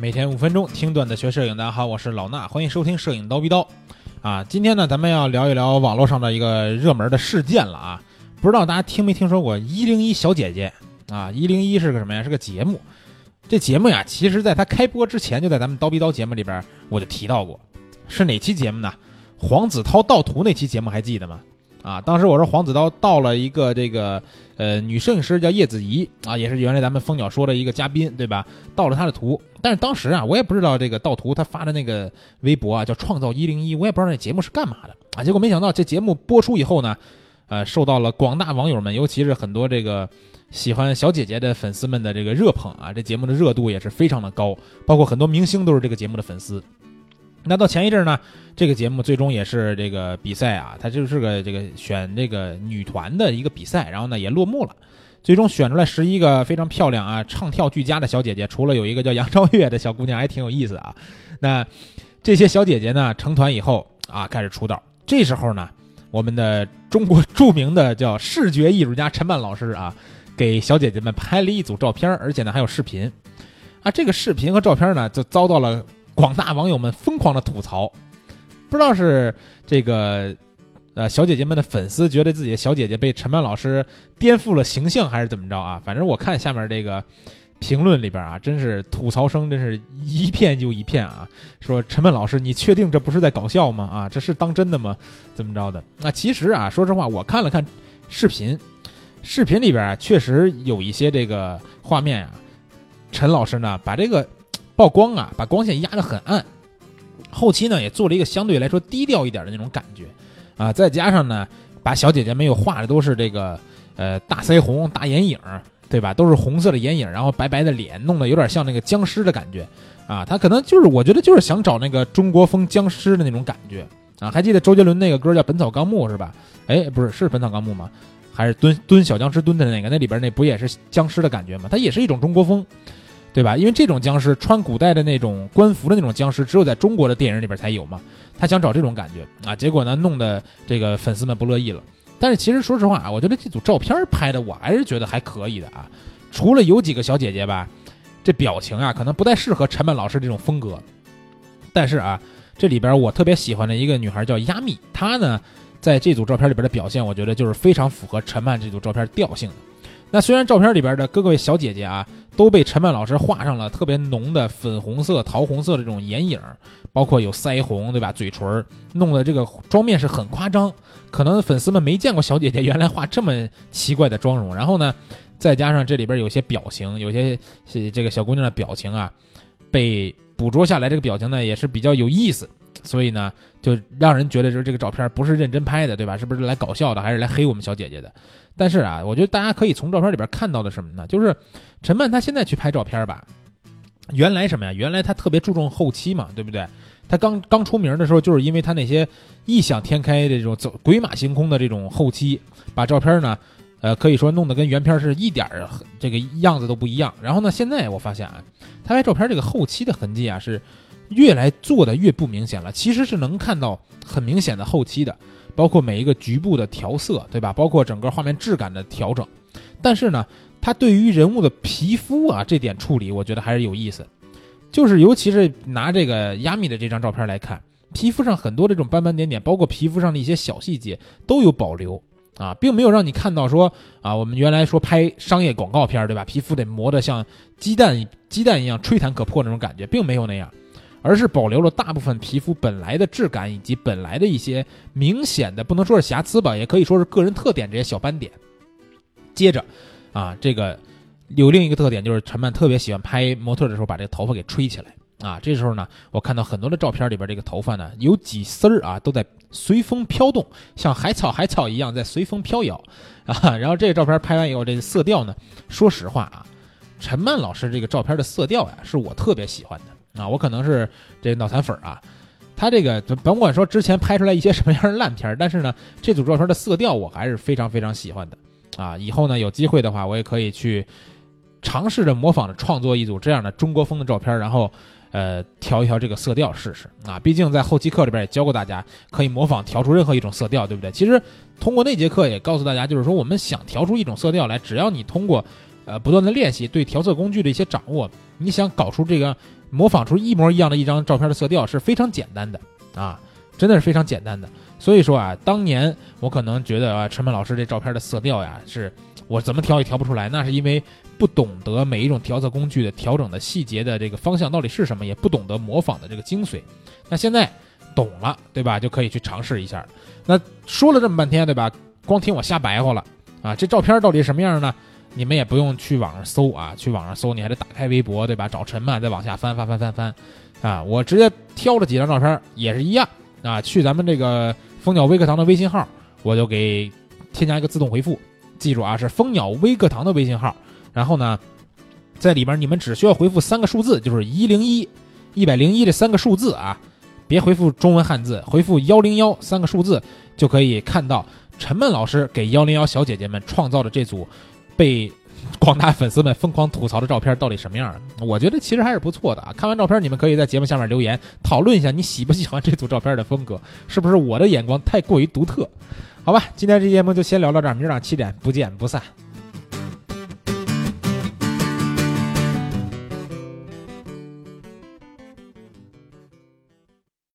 每天五分钟听段子学摄影，大家好，我是老衲，欢迎收听摄影刀逼刀。啊，今天呢，咱们要聊一聊网络上的一个热门的事件了啊。不知道大家听没听说过一零一小姐姐啊？一零一是个什么呀？是个节目。这节目呀，其实在它开播之前，就在咱们刀逼刀节目里边我就提到过，是哪期节目呢？黄子韬盗图那期节目还记得吗？啊，当时我说黄子韬盗了一个这个呃女摄影师叫叶子怡啊，也是原来咱们蜂鸟说的一个嘉宾对吧？盗了他的图，但是当时啊，我也不知道这个盗图他发的那个微博啊叫创造一零一，我也不知道那节目是干嘛的啊。结果没想到这节目播出以后呢，呃，受到了广大网友们，尤其是很多这个喜欢小姐姐的粉丝们的这个热捧啊，这节目的热度也是非常的高，包括很多明星都是这个节目的粉丝。那到前一阵呢，这个节目最终也是这个比赛啊，它就是个这个选这个女团的一个比赛，然后呢也落幕了，最终选出来十一个非常漂亮啊，唱跳俱佳的小姐姐，除了有一个叫杨超越的小姑娘，还挺有意思啊。那这些小姐姐呢成团以后啊，开始出道。这时候呢，我们的中国著名的叫视觉艺术家陈曼老师啊，给小姐姐们拍了一组照片，而且呢还有视频啊。这个视频和照片呢，就遭到了。广大网友们疯狂的吐槽，不知道是这个呃小姐姐们的粉丝觉得自己的小姐姐被陈曼老师颠覆了形象，还是怎么着啊？反正我看下面这个评论里边啊，真是吐槽声，真是一片又一片啊！说陈曼老师，你确定这不是在搞笑吗？啊，这是当真的吗？怎么着的？那其实啊，说实话，我看了看视频，视频里边啊，确实有一些这个画面啊，陈老师呢把这个。曝光啊，把光线压得很暗，后期呢也做了一个相对来说低调一点的那种感觉，啊，再加上呢，把小姐姐们又画的都是这个呃大腮红、大眼影，对吧？都是红色的眼影，然后白白的脸，弄得有点像那个僵尸的感觉，啊，他可能就是我觉得就是想找那个中国风僵尸的那种感觉，啊，还记得周杰伦那个歌叫《本草纲目》是吧？哎，不是，是《本草纲目》吗？还是蹲蹲小僵尸蹲的那个？那里边那不也是僵尸的感觉吗？它也是一种中国风。对吧？因为这种僵尸穿古代的那种官服的那种僵尸，只有在中国的电影里边才有嘛。他想找这种感觉啊，结果呢，弄得这个粉丝们不乐意了。但是其实说实话啊，我觉得这组照片拍的我还是觉得还可以的啊。除了有几个小姐姐吧，这表情啊可能不太适合陈曼老师这种风格。但是啊，这里边我特别喜欢的一个女孩叫亚米，她呢在这组照片里边的表现，我觉得就是非常符合陈曼这组照片调性的。那虽然照片里边的各位小姐姐啊。都被陈曼老师画上了特别浓的粉红色、桃红色的这种眼影，包括有腮红，对吧？嘴唇弄的这个妆面是很夸张，可能粉丝们没见过小姐姐原来画这么奇怪的妆容。然后呢，再加上这里边有些表情，有些这个小姑娘的表情啊，被捕捉下来，这个表情呢也是比较有意思，所以呢，就让人觉得就是这个照片不是认真拍的，对吧？是不是来搞笑的，还是来黑我们小姐姐的？但是啊，我觉得大家可以从照片里边看到的什么呢？就是陈曼她现在去拍照片吧，原来什么呀？原来她特别注重后期嘛，对不对？她刚刚出名的时候，就是因为她那些异想天开的这种走鬼马行空的这种后期，把照片呢，呃，可以说弄得跟原片是一点儿这个样子都不一样。然后呢，现在我发现啊，她拍照片这个后期的痕迹啊，是越来做的越不明显了。其实是能看到很明显的后期的。包括每一个局部的调色，对吧？包括整个画面质感的调整，但是呢，它对于人物的皮肤啊这点处理，我觉得还是有意思。就是尤其是拿这个亚米的这张照片来看，皮肤上很多这种斑斑点点，包括皮肤上的一些小细节都有保留啊，并没有让你看到说啊，我们原来说拍商业广告片，对吧？皮肤得磨得像鸡蛋鸡蛋一样吹弹可破那种感觉，并没有那样。而是保留了大部分皮肤本来的质感，以及本来的一些明显的不能说是瑕疵吧，也可以说是个人特点这些小斑点。接着，啊，这个有另一个特点就是陈曼特别喜欢拍模特的时候把这个头发给吹起来啊。这时候呢，我看到很多的照片里边这个头发呢有几丝儿啊都在随风飘动，像海草海草一样在随风飘摇啊。然后这个照片拍完以后，这个色调呢，说实话啊，陈曼老师这个照片的色调呀是我特别喜欢的。啊，我可能是这脑残粉啊，他这个甭管说之前拍出来一些什么样的烂片儿但是呢，这组照片的色调我还是非常非常喜欢的啊。以后呢有机会的话，我也可以去尝试着模仿着创作一组这样的中国风的照片，然后呃调一调这个色调试试啊。毕竟在后期课里边也教过大家，可以模仿调出任何一种色调，对不对？其实通过那节课也告诉大家，就是说我们想调出一种色调来，只要你通过呃不断的练习对调色工具的一些掌握，你想搞出这个。模仿出一模一样的一张照片的色调是非常简单的啊，真的是非常简单的。所以说啊，当年我可能觉得啊，陈梦老师这照片的色调呀，是我怎么调也调不出来，那是因为不懂得每一种调色工具的调整的细节的这个方向到底是什么，也不懂得模仿的这个精髓。那现在懂了，对吧？就可以去尝试一下。那说了这么半天，对吧？光听我瞎白话了啊！这照片到底什么样呢？你们也不用去网上搜啊，去网上搜你还得打开微博，对吧？找陈曼再往下翻翻翻翻翻，啊！我直接挑了几张照片，也是一样啊。去咱们这个蜂鸟微课堂的微信号，我就给添加一个自动回复，记住啊，是蜂鸟微课堂的微信号。然后呢，在里边你们只需要回复三个数字，就是一零一、一百零一这三个数字啊，别回复中文汉字，回复幺零幺三个数字就可以看到陈曼老师给幺零幺小姐姐们创造的这组。被广大粉丝们疯狂吐槽的照片到底什么样？我觉得其实还是不错的啊！看完照片，你们可以在节目下面留言讨论一下，你喜不喜欢这组照片的风格？是不是我的眼光太过于独特？好吧，今天这节目就先聊到这儿，明儿早上七点不见不散。